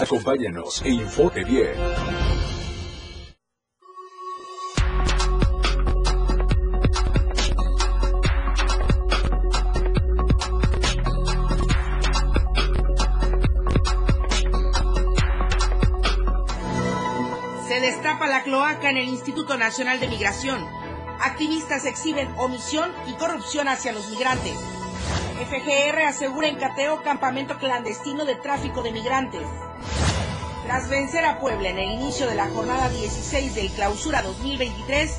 Acompáñanos e infote bien. Se destapa la cloaca en el Instituto Nacional de Migración. Activistas exhiben omisión y corrupción hacia los migrantes. FGR asegura en Cateo campamento clandestino de tráfico de migrantes. Tras vencer a Puebla en el inicio de la jornada 16 del Clausura 2023,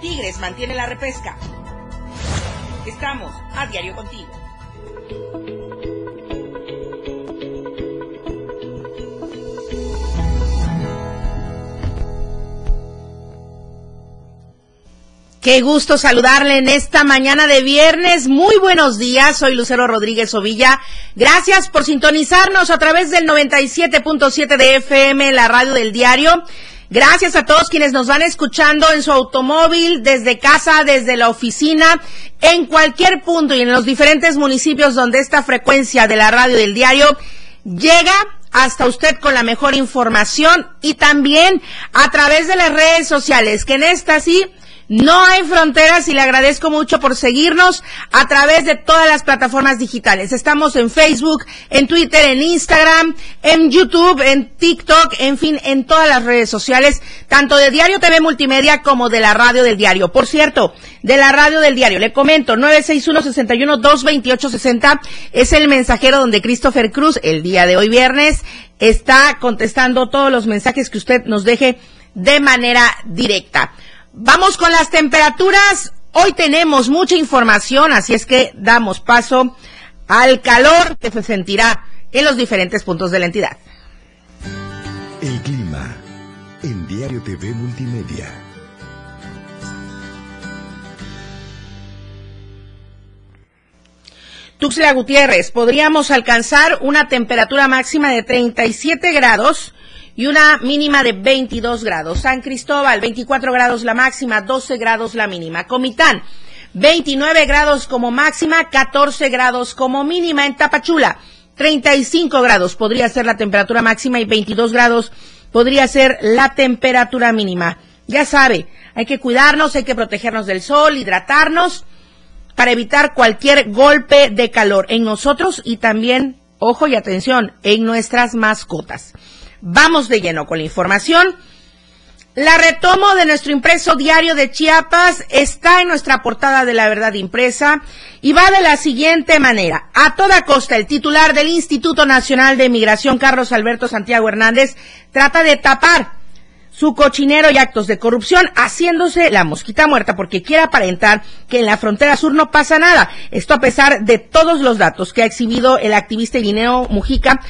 Tigres mantiene la repesca. Estamos a diario contigo. Qué gusto saludarle en esta mañana de viernes. Muy buenos días, soy Lucero Rodríguez Ovilla. Gracias por sintonizarnos a través del 97.7 de FM, la radio del diario. Gracias a todos quienes nos van escuchando en su automóvil, desde casa, desde la oficina, en cualquier punto y en los diferentes municipios donde esta frecuencia de la radio del diario llega hasta usted con la mejor información y también a través de las redes sociales, que en esta sí no hay fronteras y le agradezco mucho por seguirnos a través de todas las plataformas digitales. Estamos en Facebook, en Twitter, en Instagram, en YouTube, en TikTok, en fin, en todas las redes sociales, tanto de Diario TV Multimedia como de la radio del diario. Por cierto, de la radio del diario, le comento, 961-61-228-60 es el mensajero donde Christopher Cruz, el día de hoy viernes, está contestando todos los mensajes que usted nos deje de manera directa. Vamos con las temperaturas. Hoy tenemos mucha información, así es que damos paso al calor que se sentirá en los diferentes puntos de la entidad. El clima en Diario TV Multimedia. Tuxtla Gutiérrez, podríamos alcanzar una temperatura máxima de 37 grados y una mínima de 22 grados. San Cristóbal, 24 grados la máxima, 12 grados la mínima. Comitán, 29 grados como máxima, 14 grados como mínima. En Tapachula, 35 grados podría ser la temperatura máxima y 22 grados podría ser la temperatura mínima. Ya sabe, hay que cuidarnos, hay que protegernos del sol, hidratarnos para evitar cualquier golpe de calor en nosotros y también, ojo y atención, en nuestras mascotas. Vamos de lleno con la información. La retomo de nuestro impreso diario de Chiapas está en nuestra portada de la verdad impresa y va de la siguiente manera. A toda costa, el titular del Instituto Nacional de Migración, Carlos Alberto Santiago Hernández, trata de tapar su cochinero y actos de corrupción, haciéndose la mosquita muerta porque quiere aparentar que en la frontera sur no pasa nada. Esto a pesar de todos los datos que ha exhibido el activista Irineo Mujica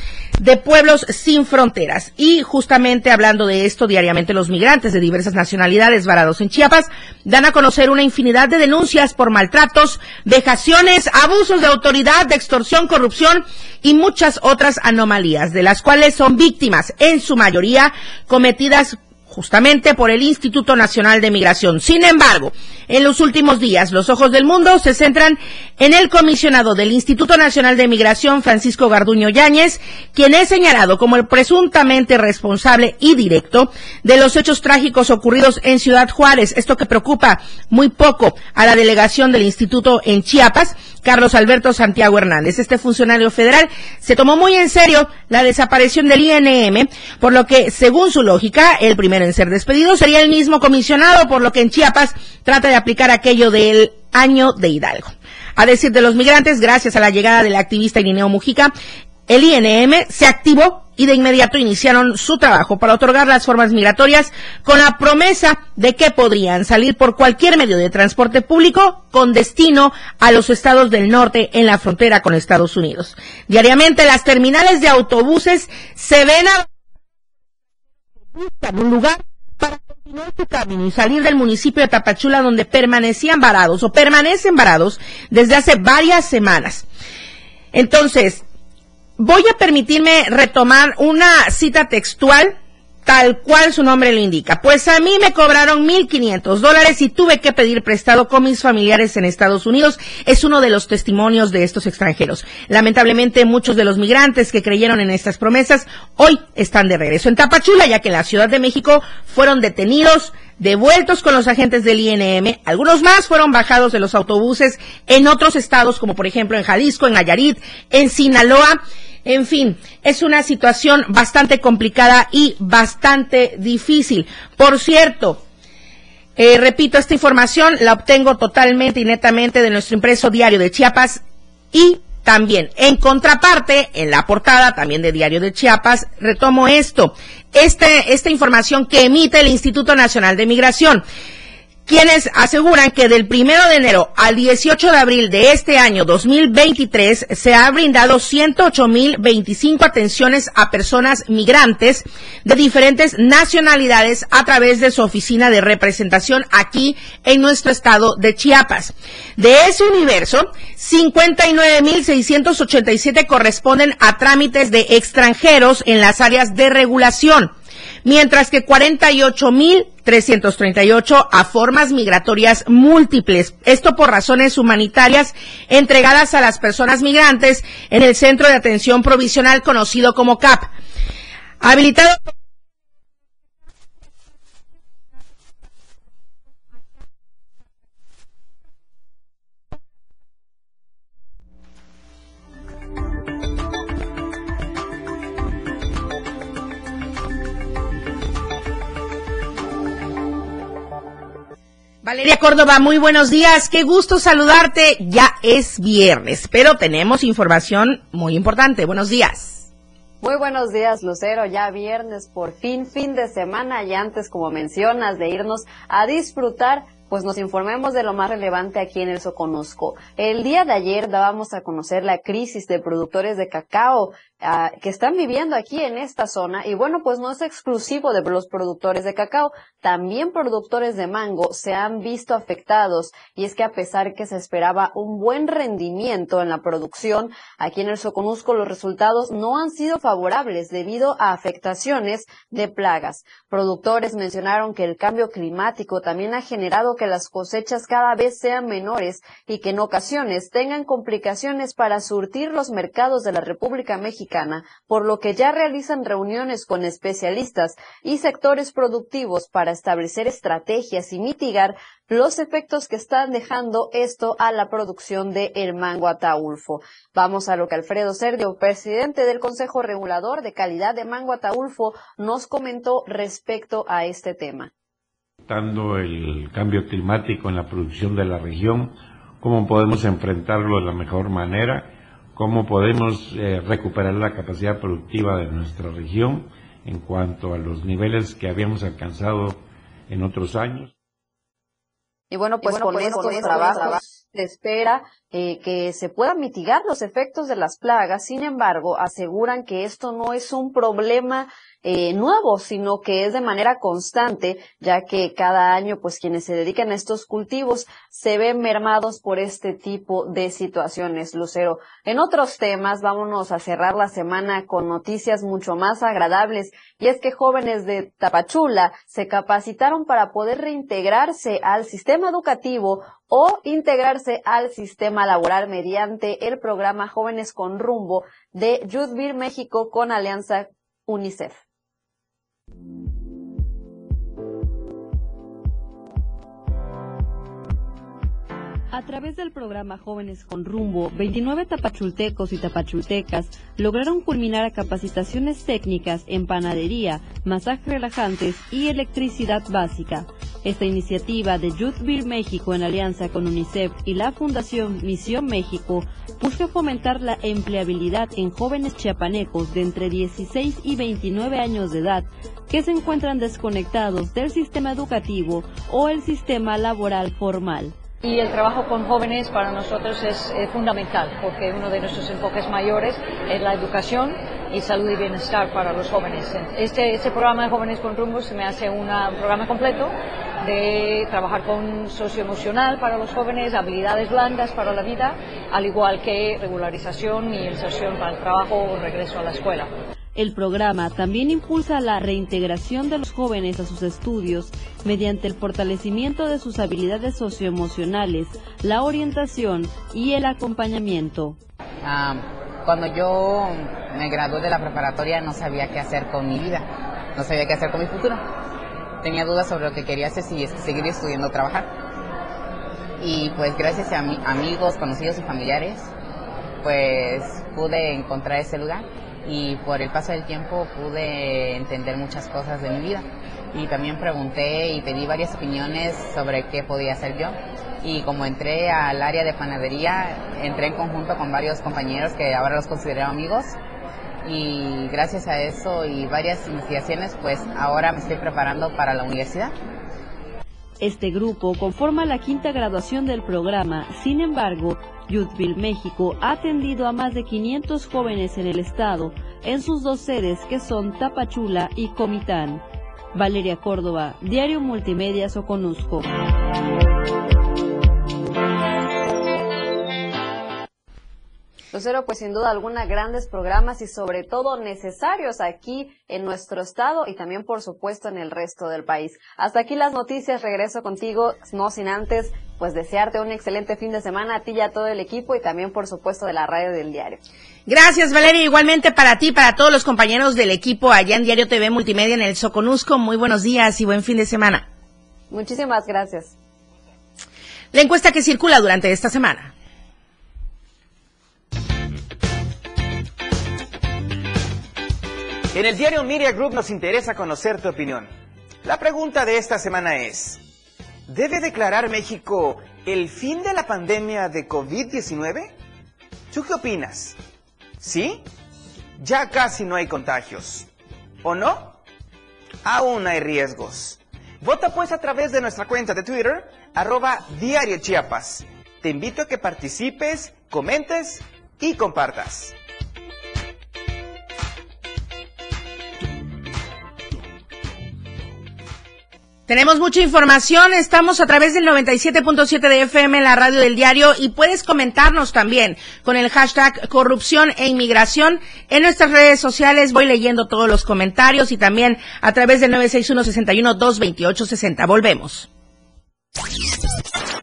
de Pueblos Sin Fronteras. Y justamente hablando de esto, diariamente los migrantes de diversas nacionalidades varados en Chiapas dan a conocer una infinidad de denuncias por maltratos, vejaciones, abusos de autoridad, de extorsión, corrupción y muchas otras anomalías, de las cuales son víctimas, en su mayoría, cometidas justamente por el Instituto Nacional de Migración. Sin embargo, en los últimos días, los ojos del mundo se centran en el comisionado del Instituto Nacional de Migración, Francisco Garduño Yáñez, quien es señalado como el presuntamente responsable y directo de los hechos trágicos ocurridos en Ciudad Juárez. Esto que preocupa muy poco a la delegación del Instituto en Chiapas, Carlos Alberto Santiago Hernández. Este funcionario federal se tomó muy en serio la desaparición del INM, por lo que, según su lógica, el primero ser despedido sería el mismo comisionado, por lo que en Chiapas trata de aplicar aquello del año de Hidalgo. A decir de los migrantes, gracias a la llegada del activista Irineo Mujica, el INM se activó y de inmediato iniciaron su trabajo para otorgar las formas migratorias con la promesa de que podrían salir por cualquier medio de transporte público con destino a los estados del norte en la frontera con Estados Unidos. Diariamente las terminales de autobuses se ven a un lugar para continuar su camino y salir del municipio de Tapachula donde permanecían varados o permanecen varados desde hace varias semanas. Entonces, voy a permitirme retomar una cita textual tal cual su nombre lo indica. Pues a mí me cobraron 1.500 dólares y tuve que pedir prestado con mis familiares en Estados Unidos. Es uno de los testimonios de estos extranjeros. Lamentablemente muchos de los migrantes que creyeron en estas promesas hoy están de regreso en Tapachula, ya que en la Ciudad de México fueron detenidos, devueltos con los agentes del INM. Algunos más fueron bajados de los autobuses en otros estados, como por ejemplo en Jalisco, en Nayarit, en Sinaloa. En fin, es una situación bastante complicada y bastante difícil. Por cierto, eh, repito, esta información la obtengo totalmente y netamente de nuestro impreso diario de Chiapas y también, en contraparte, en la portada también de Diario de Chiapas, retomo esto, este, esta información que emite el Instituto Nacional de Migración quienes aseguran que del primero de enero al 18 de abril de este año 2023 se ha brindado 108.025 atenciones a personas migrantes de diferentes nacionalidades a través de su oficina de representación aquí en nuestro estado de Chiapas. De ese universo, 59.687 corresponden a trámites de extranjeros en las áreas de regulación mientras que 48.338 a formas migratorias múltiples. Esto por razones humanitarias entregadas a las personas migrantes en el Centro de Atención Provisional conocido como CAP. Habilitado Valeria Córdoba, muy buenos días. Qué gusto saludarte. Ya es viernes, pero tenemos información muy importante. Buenos días. Muy buenos días, Lucero. Ya viernes, por fin, fin de semana. Y antes, como mencionas, de irnos a disfrutar pues nos informemos de lo más relevante aquí en el Soconusco. El día de ayer dábamos a conocer la crisis de productores de cacao Ah, que están viviendo aquí en esta zona y bueno, pues no es exclusivo de los productores de cacao, también productores de mango se han visto afectados y es que a pesar que se esperaba un buen rendimiento en la producción, aquí en el Soconusco los resultados no han sido favorables debido a afectaciones de plagas. Productores mencionaron que el cambio climático también ha generado que las cosechas cada vez sean menores y que en ocasiones tengan complicaciones para surtir los mercados de la República Mexicana por lo que ya realizan reuniones con especialistas y sectores productivos para establecer estrategias y mitigar los efectos que están dejando esto a la producción de el mango ataulfo. Vamos a lo que Alfredo Sergio, presidente del Consejo Regulador de Calidad de Mango Ataulfo, nos comentó respecto a este tema. el cambio climático en la producción de la región, cómo podemos enfrentarlo de la mejor manera cómo podemos eh, recuperar la capacidad productiva de nuestra región en cuanto a los niveles que habíamos alcanzado en otros años. Y bueno, pues, con, pues, estos trabajos se espera eh, que se puedan mitigar los efectos de las plagas. Sin embargo, aseguran que esto no es un problema eh, nuevo, sino que es de manera constante, ya que cada año, pues quienes se dedican a estos cultivos se ven mermados por este tipo de situaciones, Lucero. En otros temas, vámonos a cerrar la semana con noticias mucho más agradables, y es que jóvenes de Tapachula se capacitaron para poder reintegrarse al sistema educativo o integrarse al sistema laboral mediante el programa Jóvenes con Rumbo de Youth México con Alianza UNICEF. A través del programa Jóvenes con Rumbo, 29 tapachultecos y tapachultecas lograron culminar a capacitaciones técnicas en panadería, masajes relajantes y electricidad básica. Esta iniciativa de Youth Beer México en alianza con UNICEF y la Fundación Misión México busca fomentar la empleabilidad en jóvenes chiapanecos de entre 16 y 29 años de edad que se encuentran desconectados del sistema educativo o el sistema laboral formal. Y el trabajo con jóvenes para nosotros es fundamental porque uno de nuestros enfoques mayores es la educación y salud y bienestar para los jóvenes. Este, este programa de Jóvenes con Rumbo se me hace un programa completo de trabajar con socioemocional para los jóvenes, habilidades blandas para la vida, al igual que regularización y inserción para el trabajo o regreso a la escuela. El programa también impulsa la reintegración de los jóvenes a sus estudios mediante el fortalecimiento de sus habilidades socioemocionales, la orientación y el acompañamiento. Ah, cuando yo me gradué de la preparatoria no sabía qué hacer con mi vida, no sabía qué hacer con mi futuro. Tenía dudas sobre lo que quería hacer, si seguir estudiando o trabajar. Y pues gracias a mi, amigos, conocidos y familiares, pues pude encontrar ese lugar y por el paso del tiempo pude entender muchas cosas de mi vida. Y también pregunté y pedí varias opiniones sobre qué podía hacer yo. Y como entré al área de panadería entré en conjunto con varios compañeros que ahora los considero amigos. Y gracias a eso y varias investigaciones pues ahora me estoy preparando para la universidad. Este grupo conforma la quinta graduación del programa, sin embargo, Youthville México ha atendido a más de 500 jóvenes en el estado en sus dos sedes que son Tapachula y Comitán. Valeria Córdoba, Diario Multimedia Soconusco. Lucero, pues sin duda alguna grandes programas y sobre todo necesarios aquí en nuestro estado y también por supuesto en el resto del país. Hasta aquí las noticias, regreso contigo, no sin antes pues desearte un excelente fin de semana a ti y a todo el equipo y también por supuesto de la radio del diario. Gracias Valeria, igualmente para ti, para todos los compañeros del equipo allá en Diario TV Multimedia en el Soconusco, muy buenos días y buen fin de semana. Muchísimas gracias. La encuesta que circula durante esta semana. En el diario Media Group nos interesa conocer tu opinión. La pregunta de esta semana es, ¿debe declarar México el fin de la pandemia de COVID-19? ¿Tú qué opinas? ¿Sí? Ya casi no hay contagios. ¿O no? Aún hay riesgos. Vota pues a través de nuestra cuenta de Twitter, arroba Diario Chiapas. Te invito a que participes, comentes y compartas. Tenemos mucha información, estamos a través del 97.7 de FM la radio del diario y puedes comentarnos también con el hashtag corrupción e inmigración en nuestras redes sociales. Voy leyendo todos los comentarios y también a través del 961-61-228-60. Volvemos.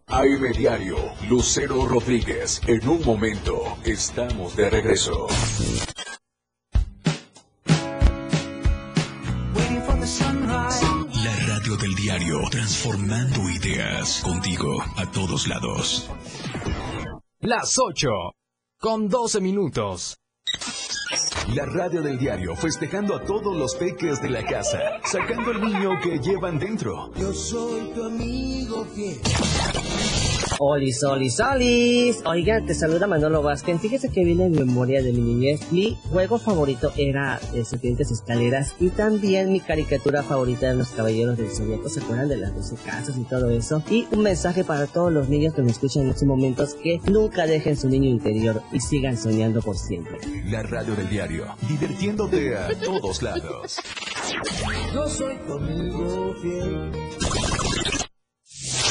AM Diario, Lucero Rodríguez. En un momento, estamos de regreso. Diario, transformando ideas contigo a todos lados. Las 8, con 12 minutos. La radio del diario festejando a todos los peques de la casa, sacando el niño que llevan dentro. Yo soy tu amigo fiel. Olis, olis, olis. Oiga, te saluda Manolo Vázquez. Fíjese que viene en memoria de mi niñez. Mi juego favorito era de Serpientes Escaleras y también mi caricatura favorita de los Caballeros del Zodíaco. ¿Se acuerdan de las 12 casas y todo eso? Y un mensaje para todos los niños que me escuchan en estos momentos que nunca dejen su niño interior y sigan soñando por siempre. La radio del diario, divirtiéndote a todos lados. Yo soy tu amigo fiel.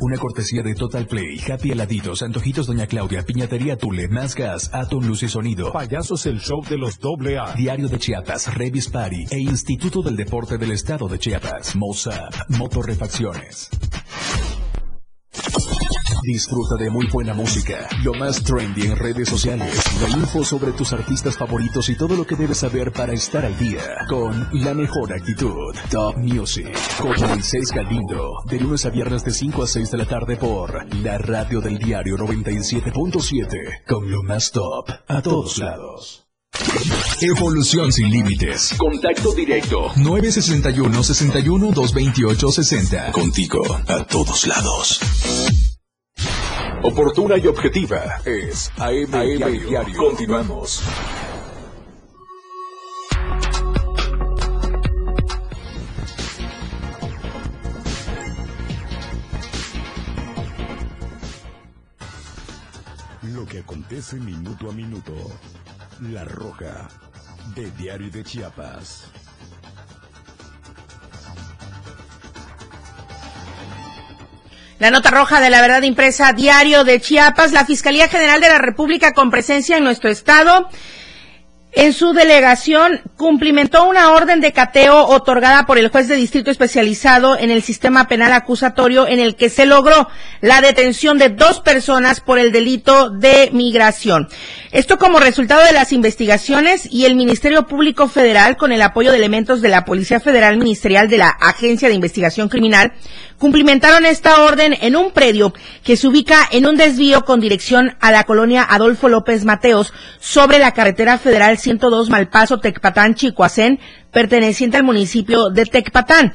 Una cortesía de Total Play, Happy Heladitos, Antojitos Doña Claudia, Piñatería Tule, Más Gas, Atom Luz y Sonido. Payasos el show de los doble A. Diario de Chiapas, Revis Party e Instituto del Deporte del Estado de Chiapas. Mozart, Motorrefacciones. Disfruta de muy buena música, lo más trendy en redes sociales, la info sobre tus artistas favoritos y todo lo que debes saber para estar al día con la mejor actitud. Top Music con Moisés Galindo, de lunes a viernes de 5 a 6 de la tarde por la radio del diario 97.7 con lo más top a todos lados. Evolución sin límites. Contacto directo. 961 61 228 60. Contigo a todos lados. Oportuna y objetiva es AM, AM Diario. Continuamos. Lo que acontece minuto a minuto. La Roja, de Diario de Chiapas. La nota roja de la verdad impresa diario de Chiapas, la Fiscalía General de la República con presencia en nuestro estado en su delegación cumplimentó una orden de cateo otorgada por el juez de distrito especializado en el sistema penal acusatorio en el que se logró la detención de dos personas por el delito de migración. Esto como resultado de las investigaciones y el Ministerio Público Federal con el apoyo de elementos de la Policía Federal Ministerial de la Agencia de Investigación Criminal cumplimentaron esta orden en un predio que se ubica en un desvío con dirección a la colonia Adolfo López Mateos sobre la carretera federal 102 Malpaso Tecpatán Chicoacén, perteneciente al municipio de Tecpatán.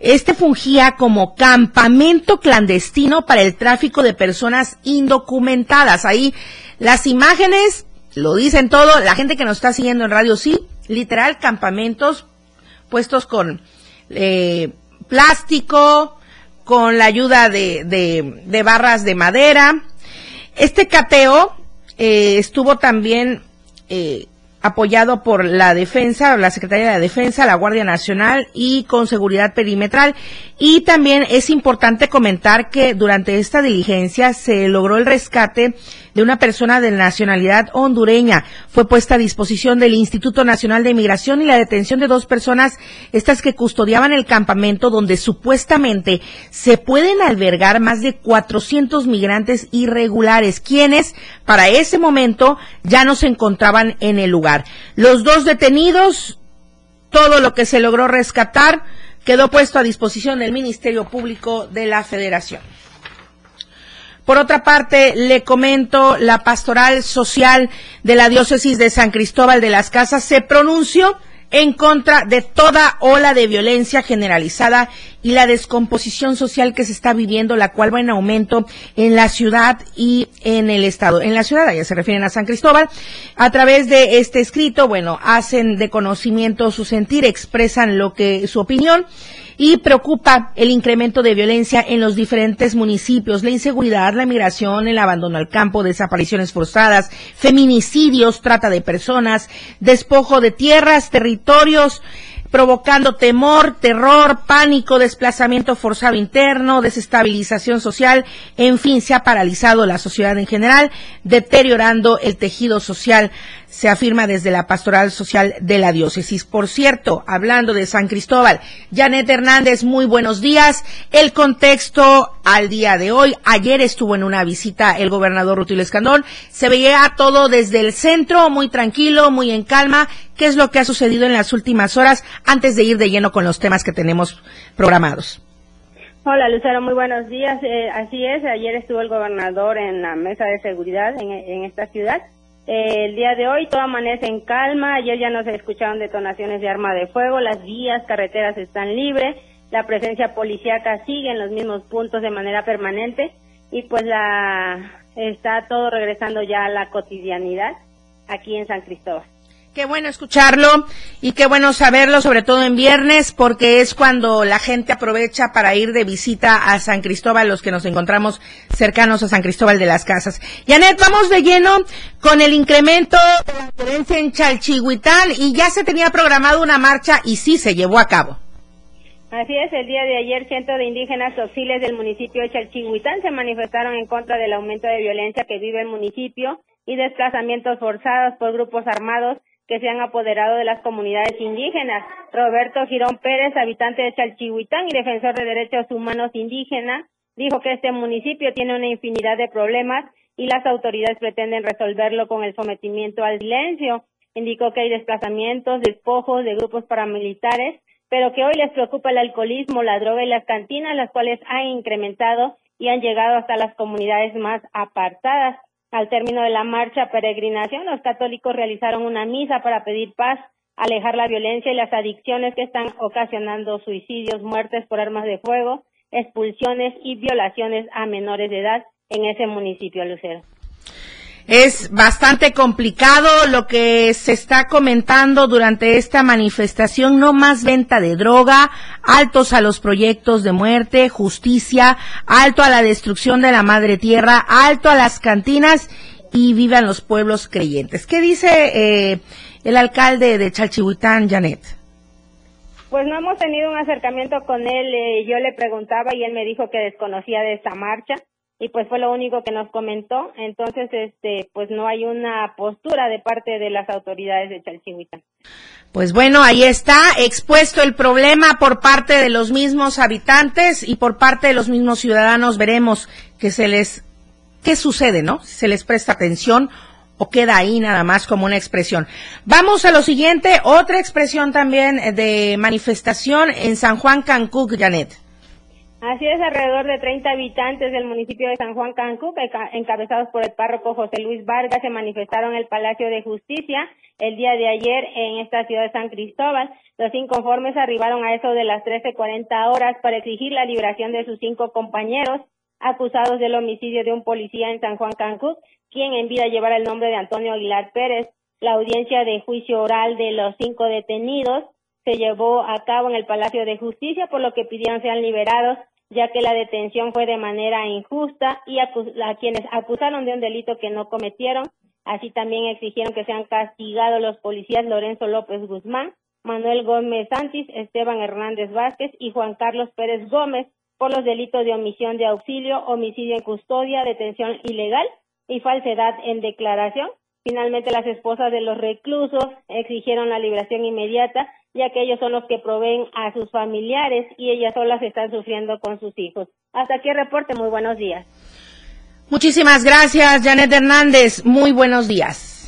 Este fungía como campamento clandestino para el tráfico de personas indocumentadas. Ahí las imágenes lo dicen todo. La gente que nos está siguiendo en radio, sí, literal, campamentos puestos con eh, plástico, con la ayuda de, barras de madera. Este cateo eh, estuvo también eh, apoyado por la defensa, la Secretaría de Defensa, la Guardia Nacional y con seguridad perimetral. Y también es importante comentar que durante esta diligencia se logró el rescate de una persona de nacionalidad hondureña. Fue puesta a disposición del Instituto Nacional de Migración y la detención de dos personas, estas que custodiaban el campamento donde supuestamente se pueden albergar más de 400 migrantes irregulares, quienes para ese momento ya no se encontraban en el lugar. Los dos detenidos, todo lo que se logró rescatar, quedó puesto a disposición del Ministerio Público de la Federación. Por otra parte, le comento, la pastoral social de la diócesis de San Cristóbal de las Casas se pronunció en contra de toda ola de violencia generalizada y la descomposición social que se está viviendo, la cual va en aumento en la ciudad y en el estado. En la ciudad, ya se refieren a San Cristóbal, a través de este escrito, bueno, hacen de conocimiento su sentir, expresan lo que su opinión y preocupa el incremento de violencia en los diferentes municipios, la inseguridad, la migración, el abandono al campo, desapariciones forzadas, feminicidios, trata de personas, despojo de tierras, territorios, provocando temor, terror, pánico, desplazamiento forzado interno, desestabilización social, en fin, se ha paralizado la sociedad en general, deteriorando el tejido social se afirma desde la Pastoral Social de la Diócesis. Por cierto, hablando de San Cristóbal, Janet Hernández, muy buenos días. El contexto al día de hoy, ayer estuvo en una visita el gobernador Rutilio Escandón, se veía todo desde el centro, muy tranquilo, muy en calma. ¿Qué es lo que ha sucedido en las últimas horas antes de ir de lleno con los temas que tenemos programados? Hola Lucero, muy buenos días. Eh, así es, ayer estuvo el gobernador en la mesa de seguridad en esta ciudad el día de hoy todo amanece en calma, ayer ya no se escucharon detonaciones de arma de fuego, las vías, carreteras están libres, la presencia policíaca sigue en los mismos puntos de manera permanente y pues la está todo regresando ya a la cotidianidad aquí en San Cristóbal. Qué bueno escucharlo y qué bueno saberlo, sobre todo en viernes, porque es cuando la gente aprovecha para ir de visita a San Cristóbal, los que nos encontramos cercanos a San Cristóbal de las Casas. Janet, vamos de lleno con el incremento de la violencia en Chalchihuitán y ya se tenía programado una marcha y sí se llevó a cabo. Así es, el día de ayer cientos de indígenas hostiles del municipio de Chalchihuitán se manifestaron en contra del aumento de violencia que vive el municipio y desplazamientos forzados por grupos armados que se han apoderado de las comunidades indígenas. Roberto Girón Pérez, habitante de Chalchihuitán y defensor de derechos humanos indígenas, Dijo que este municipio tiene una infinidad de problemas y las autoridades pretenden resolverlo con el sometimiento al silencio. Indicó que hay desplazamientos, despojos de grupos paramilitares, pero que hoy les preocupa el alcoholismo, la droga y las cantinas, las cuales han incrementado y han llegado hasta las comunidades más apartadas. Al término de la marcha peregrinación, los católicos realizaron una misa para pedir paz, alejar la violencia y las adicciones que están ocasionando suicidios, muertes por armas de fuego, expulsiones y violaciones a menores de edad en ese municipio, Lucero. Es bastante complicado lo que se está comentando durante esta manifestación. No más venta de droga, altos a los proyectos de muerte, justicia, alto a la destrucción de la madre tierra, alto a las cantinas y vivan los pueblos creyentes. ¿Qué dice eh, el alcalde de Chalchihuitán, Janet? Pues no hemos tenido un acercamiento con él. Eh, yo le preguntaba y él me dijo que desconocía de esta marcha y pues fue lo único que nos comentó. Entonces, este, pues no hay una postura de parte de las autoridades de Chalchihuitán. Pues bueno, ahí está expuesto el problema por parte de los mismos habitantes y por parte de los mismos ciudadanos. Veremos que se les, qué sucede, ¿no? Si se les presta atención o queda ahí nada más como una expresión. Vamos a lo siguiente, otra expresión también de manifestación en San Juan Cancún, Janet. Así es, alrededor de 30 habitantes del municipio de San Juan Cancún, encabezados por el párroco José Luis Vargas, se manifestaron en el Palacio de Justicia el día de ayer en esta ciudad de San Cristóbal. Los inconformes arribaron a eso de las 13.40 horas para exigir la liberación de sus cinco compañeros acusados del homicidio de un policía en San Juan Cancún, quien en vida llevara el nombre de Antonio Aguilar Pérez. La audiencia de juicio oral de los cinco detenidos se llevó a cabo en el Palacio de Justicia, por lo que pidieron sean liberados, ya que la detención fue de manera injusta y a, quienes acusaron de un delito que no cometieron. Así también exigieron que sean castigados los policías Lorenzo López Guzmán, Manuel Gómez Santis, Esteban Hernández Vázquez y Juan Carlos Pérez Gómez por los delitos de omisión de auxilio, homicidio en custodia, detención ilegal y falsedad en declaración. Finalmente, las esposas de los reclusos exigieron la liberación inmediata ya que ellos son los que proveen a sus familiares y ellas solas están sufriendo con sus hijos. Hasta aquí el reporte, muy buenos días. Muchísimas gracias, Janet Hernández. Muy buenos días.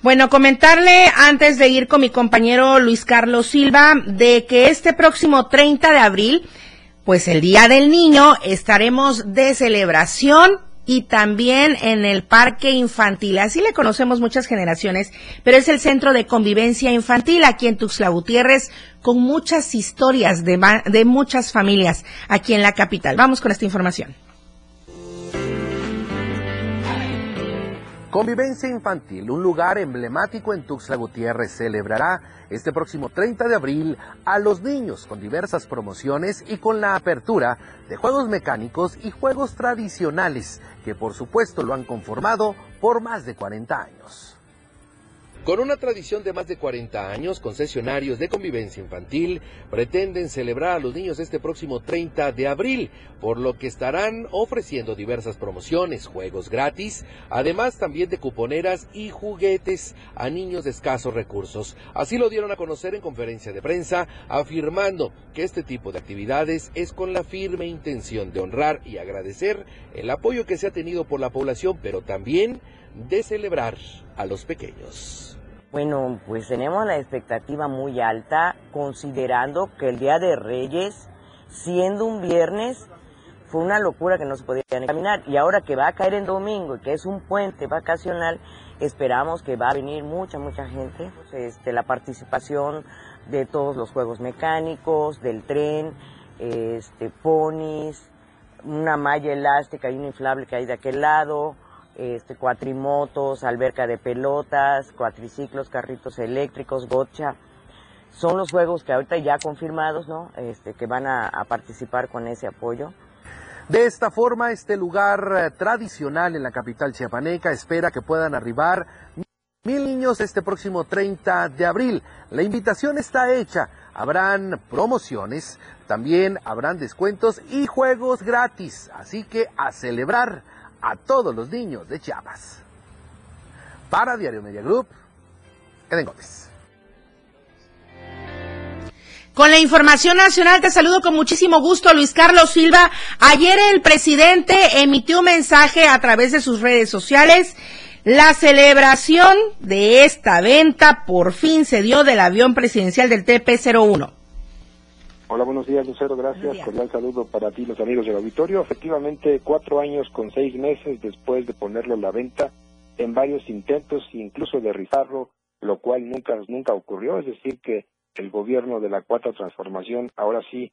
Bueno, comentarle antes de ir con mi compañero Luis Carlos Silva de que este próximo 30 de abril, pues el Día del Niño, estaremos de celebración y también en el parque infantil. Así le conocemos muchas generaciones, pero es el centro de convivencia infantil aquí en Tuxtla Gutiérrez, con muchas historias de, de muchas familias aquí en la capital. Vamos con esta información. Convivencia Infantil, un lugar emblemático en Tuxtla Gutiérrez, celebrará este próximo 30 de abril a los niños con diversas promociones y con la apertura de juegos mecánicos y juegos tradicionales que por supuesto lo han conformado por más de 40 años. Con una tradición de más de 40 años, concesionarios de convivencia infantil pretenden celebrar a los niños este próximo 30 de abril, por lo que estarán ofreciendo diversas promociones, juegos gratis, además también de cuponeras y juguetes a niños de escasos recursos. Así lo dieron a conocer en conferencia de prensa, afirmando que este tipo de actividades es con la firme intención de honrar y agradecer el apoyo que se ha tenido por la población, pero también de celebrar a los pequeños. Bueno, pues tenemos la expectativa muy alta, considerando que el Día de Reyes, siendo un viernes, fue una locura que no se podía caminar. Y ahora que va a caer en domingo y que es un puente vacacional, esperamos que va a venir mucha, mucha gente. Este, la participación de todos los juegos mecánicos, del tren, este, ponis, una malla elástica y un inflable que hay de aquel lado, este, cuatrimotos, alberca de pelotas, cuatriciclos, carritos eléctricos, gotcha. Son los juegos que ahorita ya confirmados, ¿no? Este, que van a, participar con ese apoyo. De esta forma, este lugar eh, tradicional en la capital chiapaneca espera que puedan arribar mil niños este próximo 30 de abril. La invitación está hecha. Habrán promociones, también habrán descuentos y juegos gratis. Así que a celebrar a todos los niños de Chiapas. Para Diario Media Group, Eden Gómez. Con la información nacional te saludo con muchísimo gusto, Luis Carlos Silva. Ayer el presidente emitió un mensaje a través de sus redes sociales. La celebración de esta venta por fin se dio del avión presidencial del TP-01. Hola, buenos días, Lucero. Gracias. Cordial saludo para ti, los amigos del auditorio. Efectivamente, cuatro años con seis meses después de ponerlo en la venta, en varios intentos, incluso de rifarlo, lo cual nunca, nunca ocurrió. Es decir, que el gobierno de la Cuarta Transformación ahora sí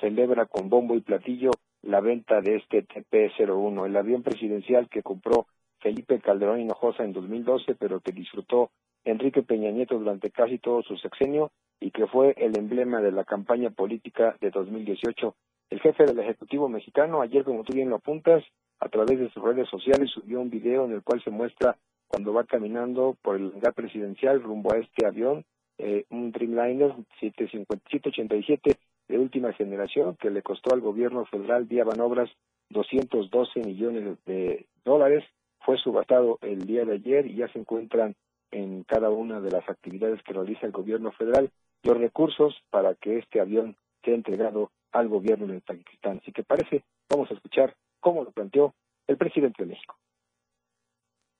celebra con bombo y platillo la venta de este TP-01, el avión presidencial que compró Felipe Calderón Hinojosa en 2012, pero que disfrutó Enrique Peña Nieto durante casi todo su sexenio y que fue el emblema de la campaña política de 2018. El jefe del Ejecutivo mexicano, ayer como tú bien lo apuntas, a través de sus redes sociales subió un video en el cual se muestra cuando va caminando por el lugar presidencial rumbo a este avión eh, un Dreamliner 787 de última generación que le costó al gobierno federal vía Banobras 212 millones de dólares. Fue subastado el día de ayer y ya se encuentran en cada una de las actividades que realiza el gobierno federal los recursos para que este avión sea entregado al gobierno de Pakistán. Así que parece, vamos a escuchar cómo lo planteó el presidente de México.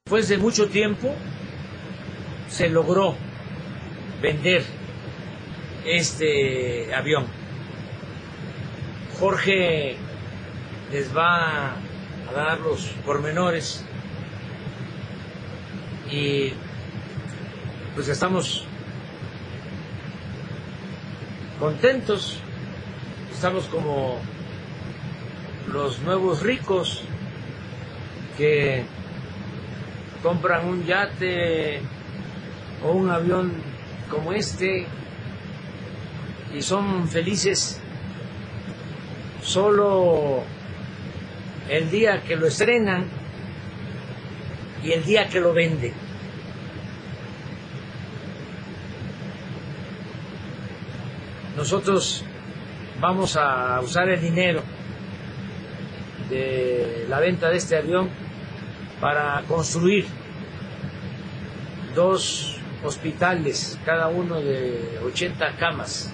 Después de mucho tiempo se logró vender este avión. Jorge les va a dar los pormenores y pues estamos contentos, estamos como los nuevos ricos que compran un yate o un avión como este y son felices solo el día que lo estrenan y el día que lo venden. Nosotros vamos a usar el dinero de la venta de este avión para construir dos hospitales, cada uno de 80 camas,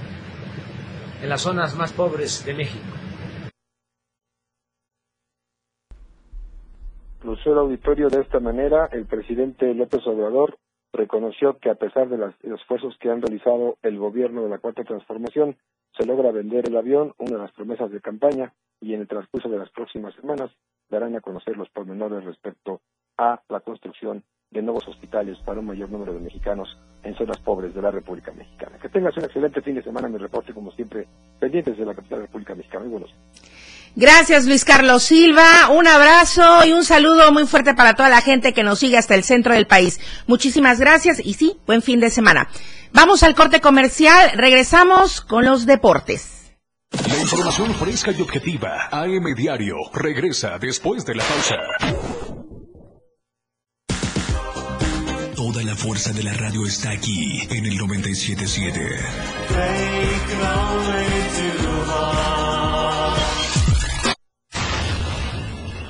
en las zonas más pobres de México. Lucero Auditorio, de esta manera, el presidente López Obrador reconoció que a pesar de los esfuerzos que han realizado el gobierno de la Cuarta Transformación, se logra vender el avión, una de las promesas de campaña, y en el transcurso de las próximas semanas darán a conocer los pormenores respecto a la construcción de nuevos hospitales para un mayor número de mexicanos en zonas pobres de la República Mexicana. Que tengas un excelente fin de semana. Mi reporte, como siempre, pendientes de la capital de la República Mexicana. Muy buenos. Gracias, Luis Carlos Silva. Un abrazo y un saludo muy fuerte para toda la gente que nos sigue hasta el centro del país. Muchísimas gracias y sí, buen fin de semana. Vamos al corte comercial. Regresamos con los deportes. La información fresca y objetiva. AM Diario regresa después de la pausa. Toda la fuerza de la radio está aquí en el 977.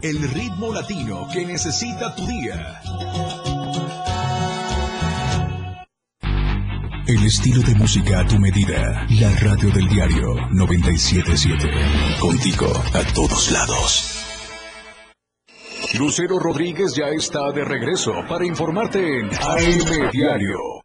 El ritmo latino que necesita tu día. El estilo de música a tu medida. La radio del diario 977. Contigo a todos lados. Lucero Rodríguez ya está de regreso para informarte en AM Diario.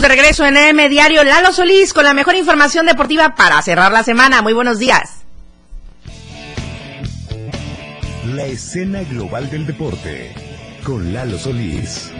De regreso en AM Diario Lalo Solís con la mejor información deportiva para cerrar la semana. Muy buenos días. La escena global del deporte con Lalo Solís.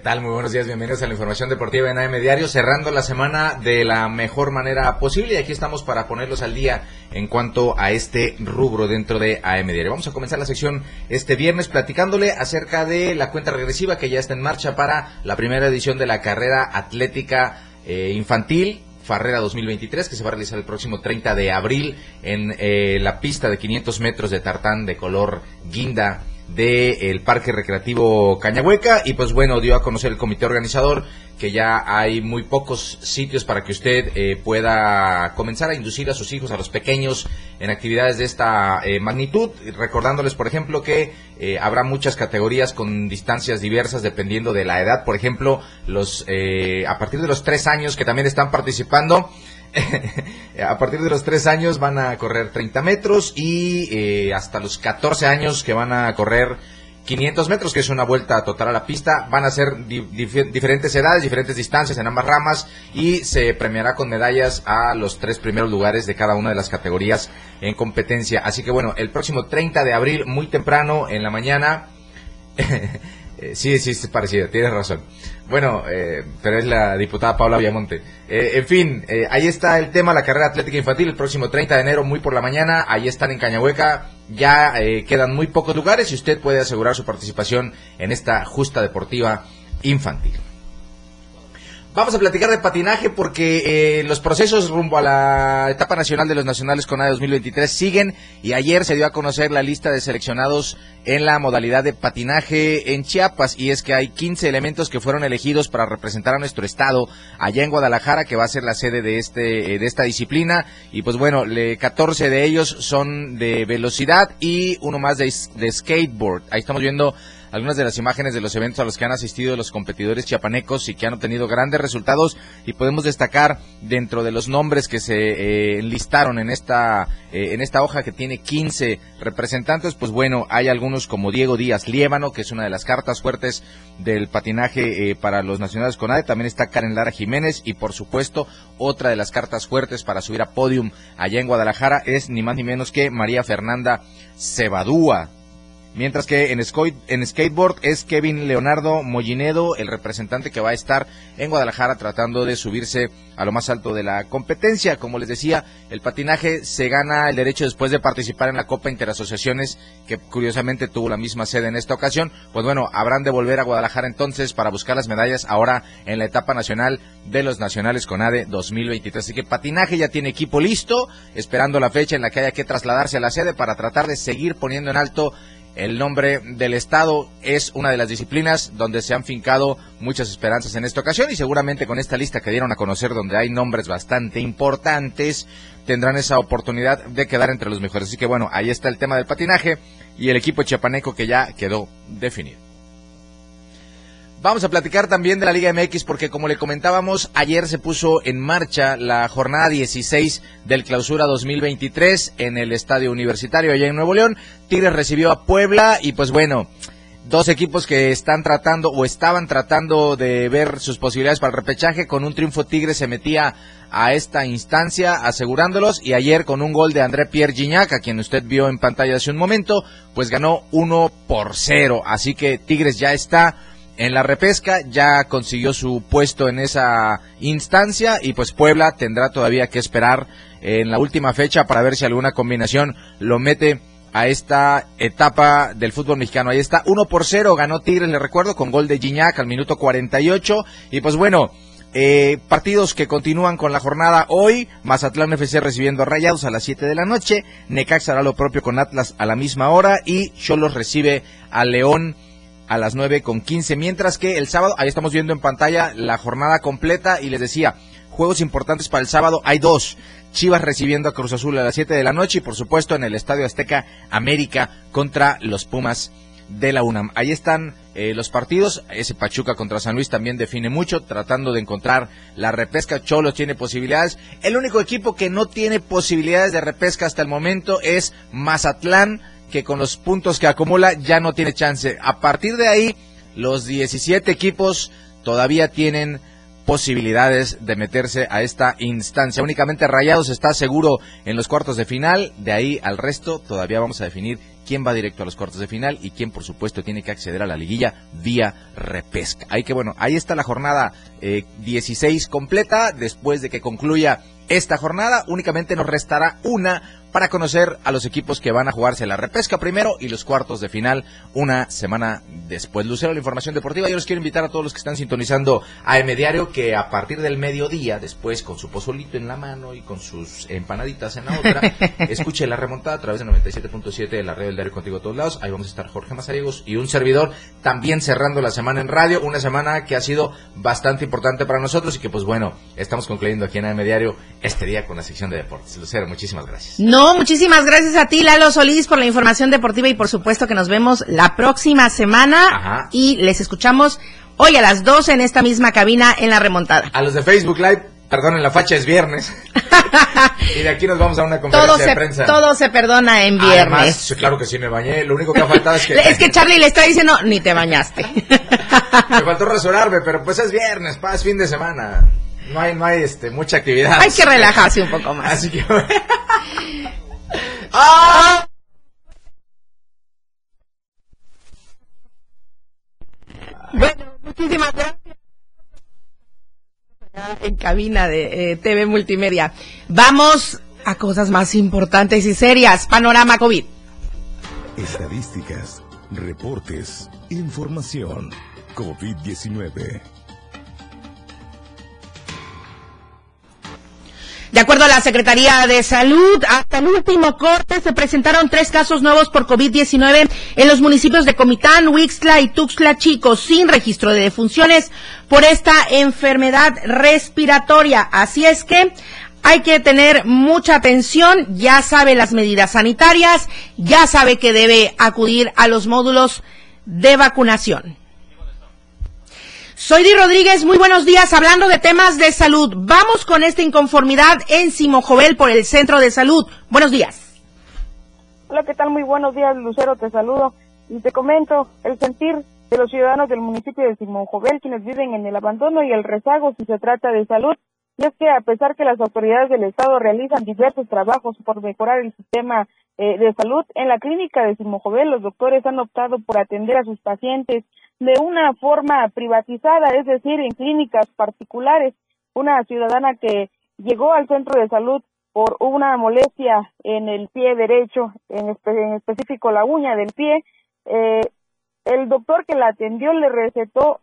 Tal? Muy buenos días, bienvenidos a la información deportiva en AM Diario, cerrando la semana de la mejor manera posible y aquí estamos para ponerlos al día en cuanto a este rubro dentro de AM Diario. Vamos a comenzar la sección este viernes platicándole acerca de la cuenta regresiva que ya está en marcha para la primera edición de la carrera atlética eh, infantil Farrera 2023 que se va a realizar el próximo 30 de abril en eh, la pista de 500 metros de tartán de color guinda del Parque Recreativo Cañahueca y pues bueno, dio a conocer el comité organizador que ya hay muy pocos sitios para que usted eh, pueda comenzar a inducir a sus hijos, a los pequeños, en actividades de esta eh, magnitud, recordándoles, por ejemplo, que eh, habrá muchas categorías con distancias diversas dependiendo de la edad, por ejemplo, los a partir de los tres años que también están participando, a partir de los 3 años van a correr 30 metros y eh, hasta los 14 años que van a correr 500 metros, que es una vuelta total a la pista. Van a ser di dif diferentes edades, diferentes distancias en ambas ramas y se premiará con medallas a los tres primeros lugares de cada una de las categorías en competencia. Así que bueno, el próximo 30 de abril, muy temprano en la mañana. Eh, sí, sí, es parecida, tienes razón. Bueno, eh, pero es la diputada Paula Villamonte. Eh, en fin, eh, ahí está el tema, la carrera atlética infantil, el próximo 30 de enero, muy por la mañana. Ahí están en Cañahueca. Ya eh, quedan muy pocos lugares y usted puede asegurar su participación en esta justa deportiva infantil. Vamos a platicar de patinaje porque eh, los procesos rumbo a la etapa nacional de los nacionales con A 2023 siguen y ayer se dio a conocer la lista de seleccionados en la modalidad de patinaje en Chiapas y es que hay 15 elementos que fueron elegidos para representar a nuestro estado allá en Guadalajara que va a ser la sede de este de esta disciplina y pues bueno, le, 14 de ellos son de velocidad y uno más de skateboard. Ahí estamos viendo algunas de las imágenes de los eventos a los que han asistido los competidores chiapanecos y que han obtenido grandes resultados. Y podemos destacar dentro de los nombres que se eh, enlistaron en esta eh, en esta hoja que tiene 15 representantes, pues bueno, hay algunos como Diego Díaz Liébano, que es una de las cartas fuertes del patinaje eh, para los nacionales con ADE, también está Karen Lara Jiménez y por supuesto otra de las cartas fuertes para subir a podium allá en Guadalajara es ni más ni menos que María Fernanda Cebadúa, Mientras que en, en, skateboard es Kevin Leonardo Mollinedo, el representante que va a estar en Guadalajara tratando de subirse a lo más alto de la competencia. Como les decía, el patinaje se gana el derecho después de participar en la Copa Interasociaciones, que curiosamente tuvo la misma sede en esta ocasión. Pues bueno, habrán de volver a Guadalajara entonces para buscar las medallas ahora en la etapa nacional de los nacionales con ADE 2023. Así que patinaje ya tiene equipo listo, esperando la fecha en la que haya que trasladarse a la sede para tratar de seguir poniendo en alto el nombre del Estado es una de las disciplinas donde se han fincado muchas esperanzas en esta ocasión y seguramente con esta lista que dieron a conocer donde hay nombres bastante importantes tendrán esa oportunidad de quedar entre los mejores. Así que bueno, ahí está el tema del patinaje y el equipo chiapaneco que ya quedó definido. Vamos a platicar también de la Liga MX porque como le comentábamos, ayer se puso en marcha la jornada 16 del Clausura 2023 en el Estadio Universitario allá en Nuevo León. Tigres recibió a Puebla y pues bueno, dos equipos que están tratando o estaban tratando de ver sus posibilidades para el repechaje. Con un triunfo Tigres se metía a esta instancia asegurándolos y ayer con un gol de André Pierre Gignac, a quien usted vio en pantalla hace un momento, pues ganó 1 por 0. Así que Tigres ya está en la repesca, ya consiguió su puesto en esa instancia y pues Puebla tendrá todavía que esperar en la última fecha para ver si alguna combinación lo mete a esta etapa del fútbol mexicano. Ahí está, 1 por 0 ganó Tigres, le recuerdo, con gol de Gignac al minuto 48 y pues bueno, eh, partidos que continúan con la jornada hoy. Mazatlán FC recibiendo a Rayados a las 7 de la noche. Necaxa hará lo propio con Atlas a la misma hora. Y Cholos recibe a León a las 9 con 15. Mientras que el sábado, ahí estamos viendo en pantalla la jornada completa y les decía, juegos importantes para el sábado hay dos. Chivas recibiendo a Cruz Azul a las 7 de la noche y por supuesto en el Estadio Azteca América contra los Pumas de la UNAM. Ahí están eh, los partidos. Ese Pachuca contra San Luis también define mucho, tratando de encontrar la repesca. Cholos tiene posibilidades. El único equipo que no tiene posibilidades de repesca hasta el momento es Mazatlán que con los puntos que acumula ya no tiene chance. A partir de ahí, los 17 equipos todavía tienen posibilidades de meterse a esta instancia. Únicamente Rayados está seguro en los cuartos de final, de ahí al resto todavía vamos a definir quién va directo a los cuartos de final y quién por supuesto tiene que acceder a la liguilla vía repesca. Ahí que bueno, ahí está la jornada 16 eh, completa, después de que concluya esta jornada únicamente nos restará una para conocer a los equipos que van a jugarse la repesca primero y los cuartos de final una semana después. Lucero, la información deportiva. Yo les quiero invitar a todos los que están sintonizando a M Diario que a partir del mediodía, después con su pozolito en la mano y con sus empanaditas en la otra, escuche la remontada a través de 97.7 de la red del diario contigo a todos lados. Ahí vamos a estar Jorge Mazariegos y un servidor también cerrando la semana en radio. Una semana que ha sido bastante importante para nosotros y que pues bueno, estamos concluyendo aquí en AM Diario este día con la sección de deportes. Lucero, muchísimas gracias. No, muchísimas gracias a ti, Lalo Solís, por la información deportiva y por supuesto que nos vemos la próxima semana y les escuchamos hoy a las 12 en esta misma cabina en la remontada. A los de Facebook Live, perdonen, la facha es viernes. y de aquí nos vamos a una conferencia de prensa. Todo se perdona en viernes. claro que sí me bañé. Lo único que ha faltado es que. es que Charlie le está diciendo, ni te bañaste. me faltó rasurarme, pero pues es viernes, es fin de semana no hay, no hay este, mucha actividad. Hay que relajarse un poco más. Así que. ¡Ah! Bueno, muchísimas gracias. En cabina de eh, TV Multimedia. Vamos a cosas más importantes y serias. Panorama COVID. Estadísticas, reportes, información. COVID-19. De acuerdo a la Secretaría de Salud, hasta el último corte se presentaron tres casos nuevos por COVID-19 en los municipios de Comitán, Huixtla y Tuxtla Chico, sin registro de defunciones por esta enfermedad respiratoria. Así es que hay que tener mucha atención, ya sabe las medidas sanitarias, ya sabe que debe acudir a los módulos de vacunación. Soy Di Rodríguez, muy buenos días. Hablando de temas de salud, vamos con esta inconformidad en Simojovel por el Centro de Salud. Buenos días. Hola, ¿qué tal? Muy buenos días, Lucero, te saludo y te comento el sentir de los ciudadanos del municipio de Simojovel, quienes viven en el abandono y el rezago si se trata de salud. Y es que a pesar que las autoridades del Estado realizan diversos trabajos por mejorar el sistema eh, de salud, en la clínica de Simojovel los doctores han optado por atender a sus pacientes de una forma privatizada, es decir, en clínicas particulares. Una ciudadana que llegó al centro de salud por una molestia en el pie derecho, en, específico la uña del pie, eh, el doctor que la atendió le recetó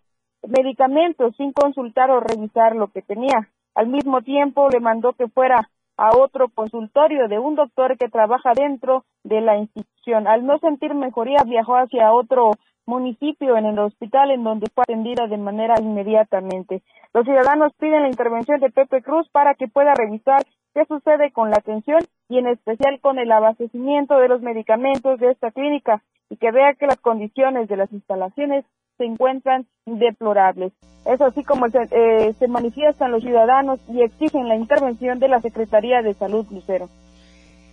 medicamentos sin consultar o revisar lo que tenía. Al mismo tiempo le mandó que fuera a otro consultorio de un doctor que trabaja dentro de la institución. Al no sentir mejoría viajó hacia otro municipio en el hospital en donde fue atendida de manera inmediatamente. Los ciudadanos piden la intervención de Pepe Cruz para que pueda revisar qué sucede con la atención y en especial con el abastecimiento de los medicamentos de esta clínica y que vea que las condiciones de las instalaciones se encuentran deplorables. Es así como se, eh, se manifiestan los ciudadanos y exigen la intervención de la Secretaría de Salud Lucero.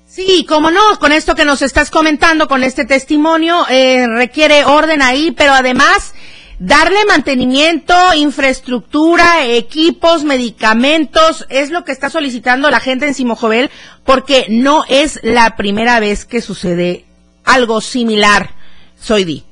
Sí, como no, con esto que nos estás comentando, con este testimonio, eh, requiere orden ahí, pero además darle mantenimiento, infraestructura, equipos, medicamentos, es lo que está solicitando la gente en Simojovel, porque no es la primera vez que sucede algo similar. Soy Di.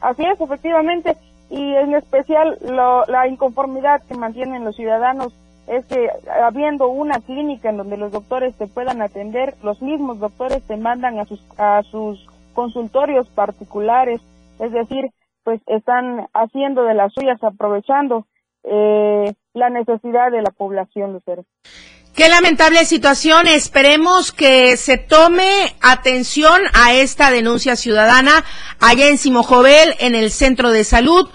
Así es, efectivamente, y en especial lo, la inconformidad que mantienen los ciudadanos es que habiendo una clínica en donde los doctores te puedan atender, los mismos doctores te mandan a sus, a sus consultorios particulares, es decir, pues están haciendo de las suyas, aprovechando eh, la necesidad de la población, Lucero. Qué lamentable situación. Esperemos que se tome atención a esta denuncia ciudadana allá en Simojovel, en el centro de salud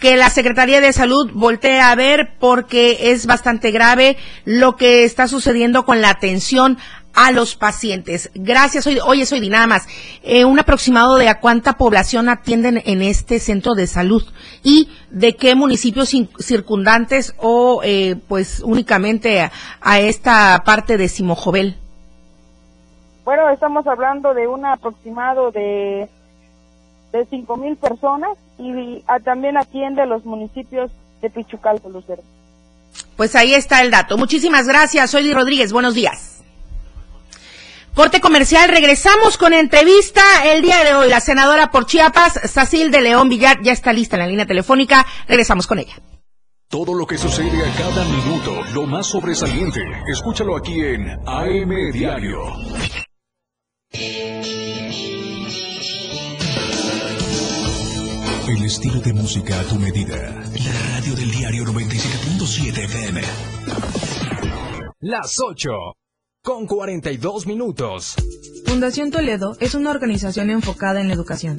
que la Secretaría de Salud voltee a ver porque es bastante grave lo que está sucediendo con la atención a los pacientes. Gracias. Hoy, oye, soy nada más. Eh, un aproximado de a cuánta población atienden en este centro de salud y de qué municipios circundantes o eh, pues únicamente a, a, esta parte de Simojovel. Bueno, estamos hablando de un aproximado de de cinco mil personas y también atiende a los municipios de Pichucalco, Lucero. Pues ahí está el dato. Muchísimas gracias. Soy Rodríguez. Buenos días. Corte comercial. Regresamos con entrevista el día de hoy. La senadora por Chiapas, Sacil de León Villar, ya está lista en la línea telefónica. Regresamos con ella. Todo lo que sucede a cada minuto, lo más sobresaliente, escúchalo aquí en AM Diario. El estilo de música a tu medida. La radio del diario 97.7 FM. Las 8. Con 42 minutos. Fundación Toledo es una organización enfocada en la educación.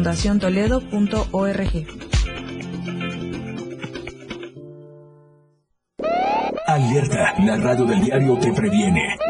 www.fundaciontoledo.org. Alerta, la radio del diario te previene.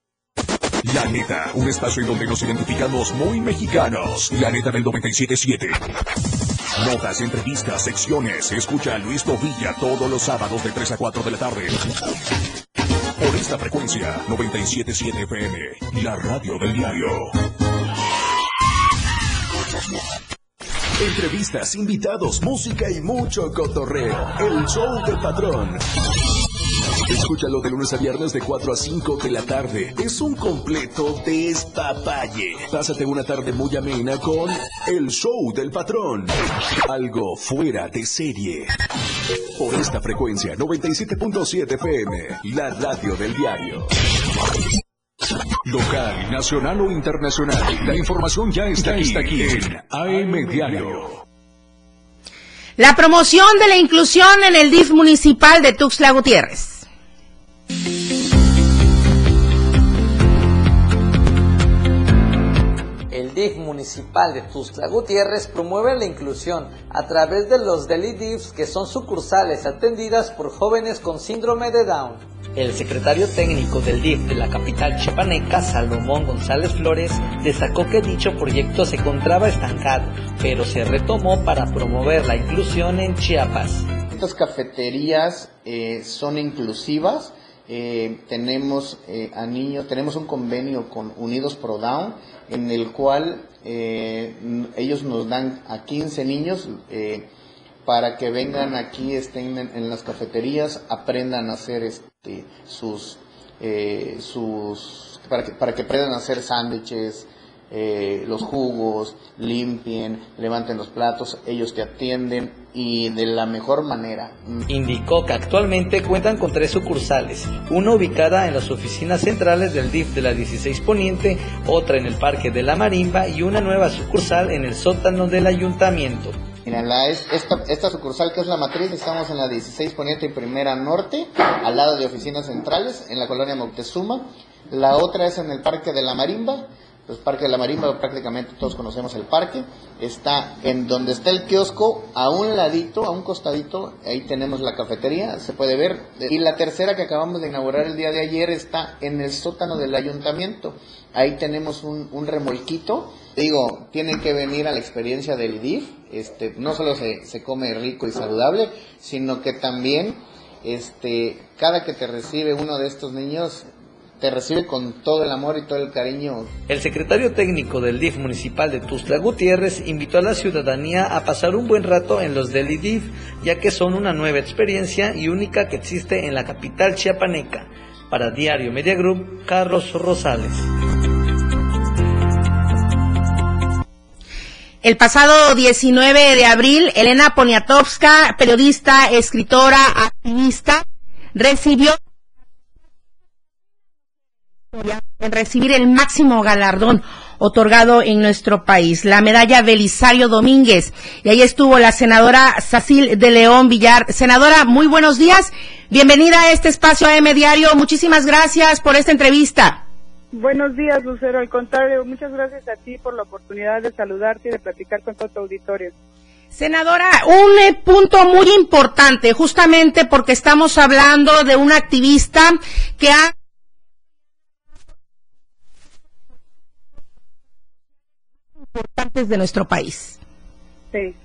La neta, un espacio en donde nos identificamos muy mexicanos. La neta del 977. Notas, entrevistas, secciones. Escucha a Luis Tovilla todos los sábados de 3 a 4 de la tarde. Por esta frecuencia, 977 FM, la radio del diario. Entrevistas, invitados, música y mucho cotorreo. El show del patrón. Escúchalo de lunes a viernes de 4 a 5 de la tarde. Es un completo despapalle. Pásate una tarde muy amena con El Show del Patrón. Algo fuera de serie. Por esta frecuencia, 97.7 FM, la radio del diario. Local, nacional o internacional. La información ya está, aquí, está en AM Diario. La promoción de la inclusión en el DIF municipal de Tuxtla Gutiérrez. El DIF municipal de Tuxtla Gutiérrez promueve la inclusión a través de los Deli DIFs que son sucursales atendidas por jóvenes con síndrome de Down. El secretario técnico del DIF de la capital chiapaneca, Salomón González Flores, destacó que dicho proyecto se encontraba estancado, pero se retomó para promover la inclusión en Chiapas. Estas cafeterías eh, son inclusivas. Eh, tenemos eh, a niños, tenemos un convenio con Unidos Pro Down en el cual ellos nos dan a 15 niños para que vengan aquí, estén en, las cafeterías, aprendan a hacer este, sus, sus para que, para que aprendan a hacer sándwiches, eh, los jugos, limpien, levanten los platos, ellos te atienden y de la mejor manera. Indicó que actualmente cuentan con tres sucursales, una ubicada en las oficinas centrales del DIF de la 16 Poniente, otra en el Parque de la Marimba y una nueva sucursal en el sótano del ayuntamiento. Mira, la, esta, esta sucursal que es la matriz, estamos en la 16 Poniente y Primera Norte, al lado de oficinas centrales, en la colonia Moctezuma. La otra es en el Parque de la Marimba, el Parque de la Marimba, prácticamente todos conocemos el parque. Está en donde está el kiosco, a un ladito, a un costadito, ahí tenemos la cafetería, se puede ver. Y la tercera que acabamos de inaugurar el día de ayer está en el sótano del ayuntamiento. Ahí tenemos un, un remolquito. Digo, tienen que venir a la experiencia del DIF. Este, no solo se, se come rico y saludable, sino que también este, cada que te recibe uno de estos niños, te recibe con todo el amor y todo el cariño. El secretario técnico del DIF municipal de Tuzla Gutiérrez invitó a la ciudadanía a pasar un buen rato en los Deli DIF, ya que son una nueva experiencia y única que existe en la capital chiapaneca. Para Diario Media Group, Carlos Rosales. El pasado 19 de abril, Elena Poniatowska, periodista, escritora, activista, recibió en recibir el máximo galardón otorgado en nuestro país, la medalla Belisario Domínguez. Y ahí estuvo la senadora Sacil de León Villar. Senadora, muy buenos días. Bienvenida a este espacio AM Diario. Muchísimas gracias por esta entrevista. Buenos días, Lucero. Al contrario, muchas gracias a ti por la oportunidad de saludarte y de platicar con todo tu auditorio. Senadora, un eh, punto muy importante, justamente porque estamos hablando de una activista que ha importantes de nuestro país. Sí.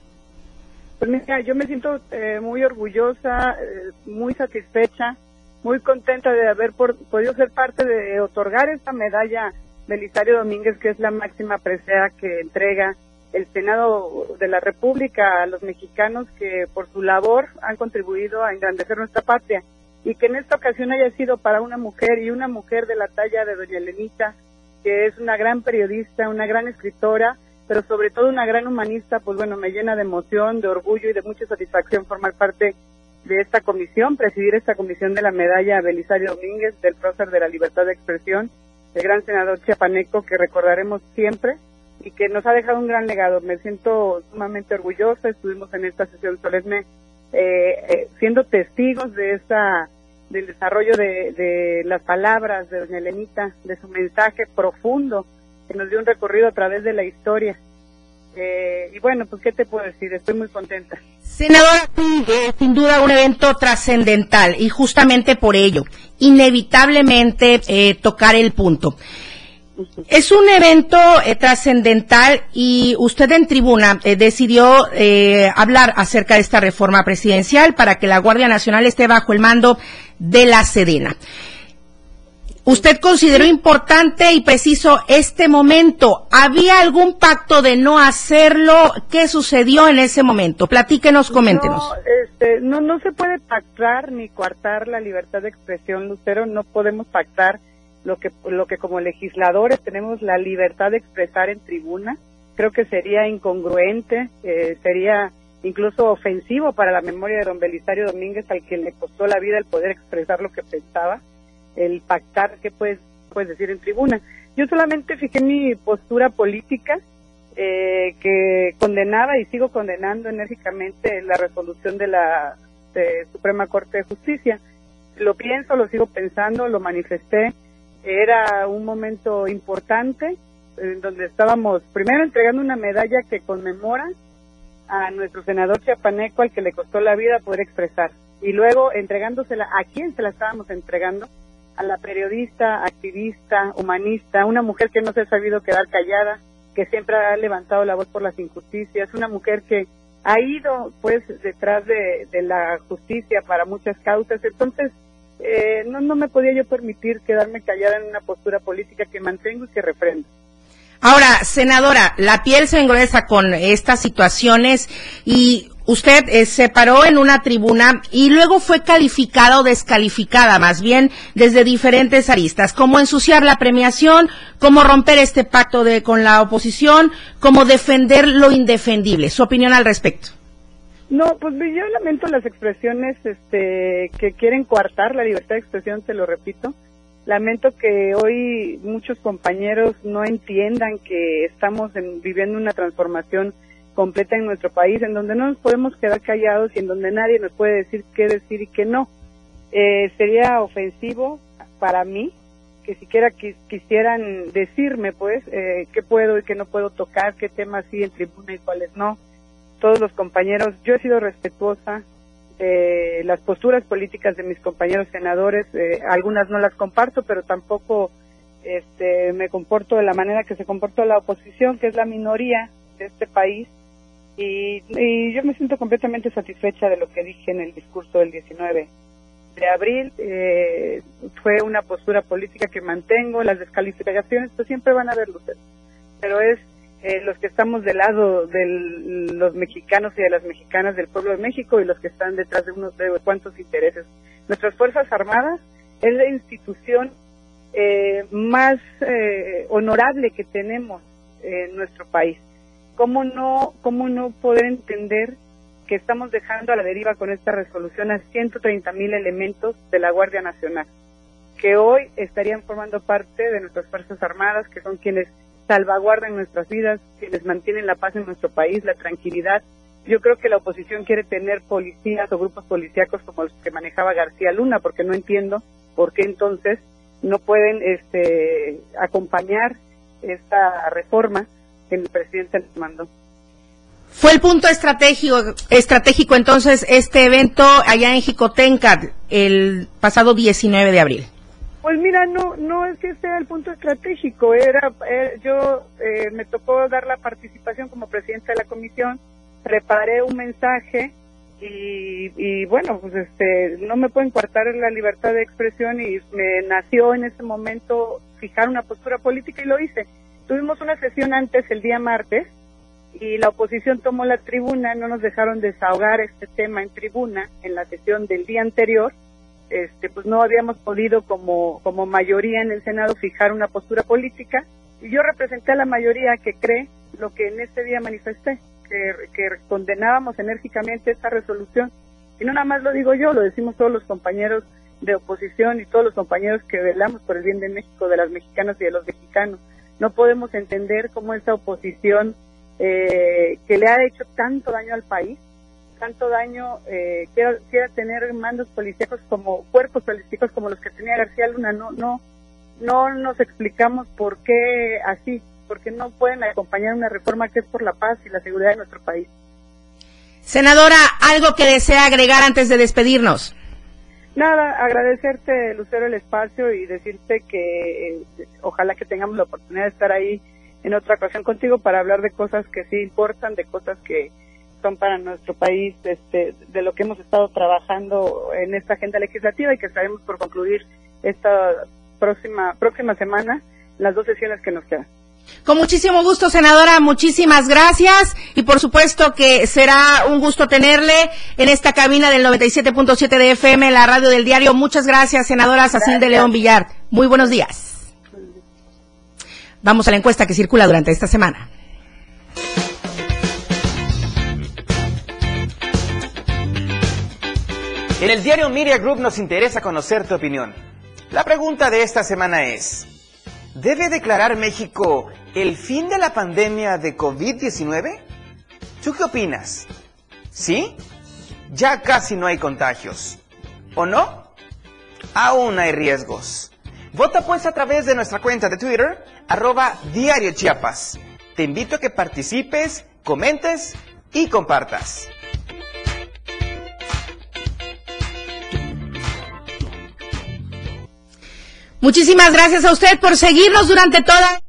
Pues mira, yo me siento eh, muy orgullosa, eh, muy satisfecha, muy contenta de haber podido ser parte de otorgar esta medalla Belisario Domínguez, que es la máxima presea que entrega el Senado de la República a los mexicanos que por su labor han contribuido a engrandecer nuestra patria y que en esta ocasión haya sido para una mujer y una mujer de la talla de doña Elenita que es una gran periodista, una gran escritora, pero sobre todo una gran humanista, pues bueno, me llena de emoción, de orgullo y de mucha satisfacción formar parte de esta comisión, presidir esta comisión de la medalla Belisario Domínguez del prócer de la libertad de expresión, el gran senador chiapaneco que recordaremos siempre y que nos ha dejado un gran legado. Me siento sumamente orgullosa, estuvimos en esta sesión solemne eh, eh, siendo testigos de esta del desarrollo de, las palabras de doña Elenita, de su mensaje profundo, que nos dio un recorrido a través de la historia. Eh, y bueno, pues qué te puedo decir, estoy muy contenta. Senadora, sin duda un evento trascendental y justamente por ello, inevitablemente eh, tocar el punto. Es un evento eh, trascendental y usted en tribuna eh, decidió eh, hablar acerca de esta reforma presidencial para que la Guardia Nacional esté bajo el mando de la Sedena. Usted consideró importante y preciso este momento. ¿Había algún pacto de no hacerlo? ¿Qué sucedió en ese momento? Platíquenos, coméntenos. No, este, no, no se puede pactar ni coartar la libertad de expresión, Lucero. No podemos pactar lo que, lo que como legisladores tenemos la libertad de expresar en tribuna. Creo que sería incongruente, eh, sería incluso ofensivo para la memoria de don Belisario Domínguez, al que le costó la vida el poder expresar lo que pensaba, el pactar, ¿qué puedes, puedes decir en tribuna? Yo solamente fijé mi postura política, eh, que condenaba y sigo condenando enérgicamente la resolución de la Suprema Corte de Justicia. Lo pienso, lo sigo pensando, lo manifesté era un momento importante en donde estábamos primero entregando una medalla que conmemora a nuestro senador chiapaneco al que le costó la vida poder expresar y luego entregándosela a quién se la estábamos entregando a la periodista, activista, humanista, una mujer que no se ha sabido quedar callada, que siempre ha levantado la voz por las injusticias, una mujer que ha ido pues detrás de, de la justicia para muchas causas. Entonces, eh, no, no me podía yo permitir quedarme callada en una postura política que mantengo y que refrendo. Ahora, senadora, la piel se engruesa con estas situaciones y usted eh, se paró en una tribuna y luego fue calificada o descalificada, más bien desde diferentes aristas, como ensuciar la premiación, cómo romper este pacto de, con la oposición, cómo defender lo indefendible. Su opinión al respecto. No, pues yo lamento las expresiones este, que quieren coartar la libertad de expresión, te lo repito. Lamento que hoy muchos compañeros no entiendan que estamos viviendo una transformación completa en nuestro país, en donde no nos podemos quedar callados y en donde nadie nos puede decir qué decir y qué no. Eh, sería ofensivo para mí que siquiera quisieran decirme, pues, eh, qué puedo y qué no puedo tocar, qué temas sí en tribuna y cuáles no todos los compañeros. Yo he sido respetuosa de las posturas políticas de mis compañeros senadores. Eh, algunas no las comparto, pero tampoco este, me comporto de la manera que se comportó la oposición, que es la minoría de este país. Y, y yo me siento completamente satisfecha de lo que dije en el discurso del 19 de abril. Eh, fue una postura política que mantengo. Las descalificaciones pues siempre van a haber luces, pero es eh, los que estamos del lado de los mexicanos y de las mexicanas del pueblo de México y los que están detrás de unos de cuantos intereses. Nuestras Fuerzas Armadas es la institución eh, más eh, honorable que tenemos en nuestro país. ¿Cómo no, ¿Cómo no poder entender que estamos dejando a la deriva con esta resolución a 130 mil elementos de la Guardia Nacional, que hoy estarían formando parte de nuestras Fuerzas Armadas, que son quienes salvaguardan nuestras vidas, quienes mantienen la paz en nuestro país, la tranquilidad. Yo creo que la oposición quiere tener policías o grupos policíacos como los que manejaba García Luna, porque no entiendo por qué entonces no pueden este, acompañar esta reforma que el presidente les mandó. Fue el punto estratégico, estratégico entonces este evento allá en Jicotenca el pasado 19 de abril. Pues mira, no no es que sea el punto estratégico. Era eh, yo eh, me tocó dar la participación como presidenta de la comisión, preparé un mensaje y, y bueno, pues este no me pueden cortar la libertad de expresión y me nació en ese momento fijar una postura política y lo hice. Tuvimos una sesión antes el día martes y la oposición tomó la tribuna, no nos dejaron desahogar este tema en tribuna en la sesión del día anterior este, pues no habíamos podido como, como mayoría en el Senado fijar una postura política y yo representé a la mayoría que cree lo que en ese día manifesté, que, que condenábamos enérgicamente esta resolución. Y no nada más lo digo yo, lo decimos todos los compañeros de oposición y todos los compañeros que velamos por el bien de México, de las mexicanas y de los mexicanos. No podemos entender cómo esta oposición eh, que le ha hecho tanto daño al país tanto daño eh, quiera, tener mandos policíacos como cuerpos policíacos como los que tenía García Luna. No, no, no nos explicamos por qué así, porque no pueden acompañar una reforma que es por la paz y la seguridad de nuestro país. Senadora, algo que desea agregar antes de despedirnos. Nada, agradecerte, Lucero, el espacio y decirte que eh, ojalá que tengamos la oportunidad de estar ahí en otra ocasión contigo para hablar de cosas que sí importan, de cosas que, son para nuestro país este, de lo que hemos estado trabajando en esta agenda legislativa y que estaremos por concluir esta próxima, próxima semana las dos sesiones que nos quedan. Con muchísimo gusto, senadora, muchísimas gracias y por supuesto que será un gusto tenerle en esta cabina del 97.7 de FM, la radio del diario. Muchas gracias, senadora Sacil de León Villar. Muy buenos días. Vamos a la encuesta que circula durante esta semana. En el diario Media Group nos interesa conocer tu opinión. La pregunta de esta semana es, ¿debe declarar México el fin de la pandemia de COVID-19? ¿Tú qué opinas? ¿Sí? Ya casi no hay contagios. ¿O no? Aún hay riesgos. Vota pues a través de nuestra cuenta de Twitter, arroba Diario Chiapas. Te invito a que participes, comentes y compartas. Muchísimas gracias a usted por seguirnos durante toda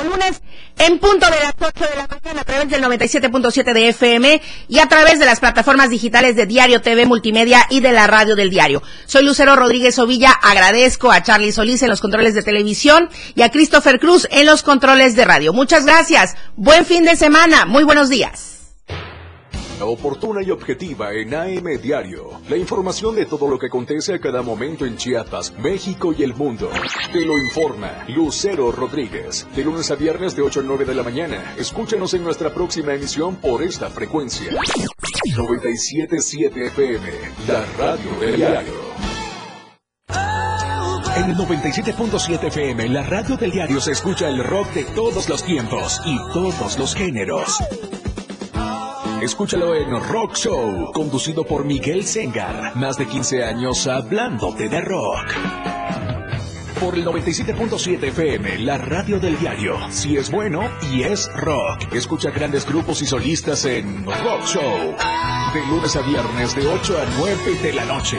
lunes en punto de las 8 de la mañana a través del 97.7 de FM y a través de las plataformas digitales de Diario TV Multimedia y de la radio del diario. Soy Lucero Rodríguez Ovilla, agradezco a Charlie Solís en los controles de televisión y a Christopher Cruz en los controles de radio. Muchas gracias, buen fin de semana, muy buenos días oportuna y objetiva en AM Diario. La información de todo lo que acontece a cada momento en Chiapas, México y el mundo. Te lo informa Lucero Rodríguez. De lunes a viernes de 8 a 9 de la mañana. Escúchanos en nuestra próxima emisión por esta frecuencia. 977 FM, la radio del diario. En el 97.7 FM, la radio del diario se escucha el rock de todos los tiempos y todos los géneros. Escúchalo en Rock Show, conducido por Miguel Sengar. Más de 15 años hablándote de rock. Por el 97.7 FM, la radio del diario. Si es bueno y es rock. Escucha grandes grupos y solistas en Rock Show. De lunes a viernes de 8 a 9 de la noche.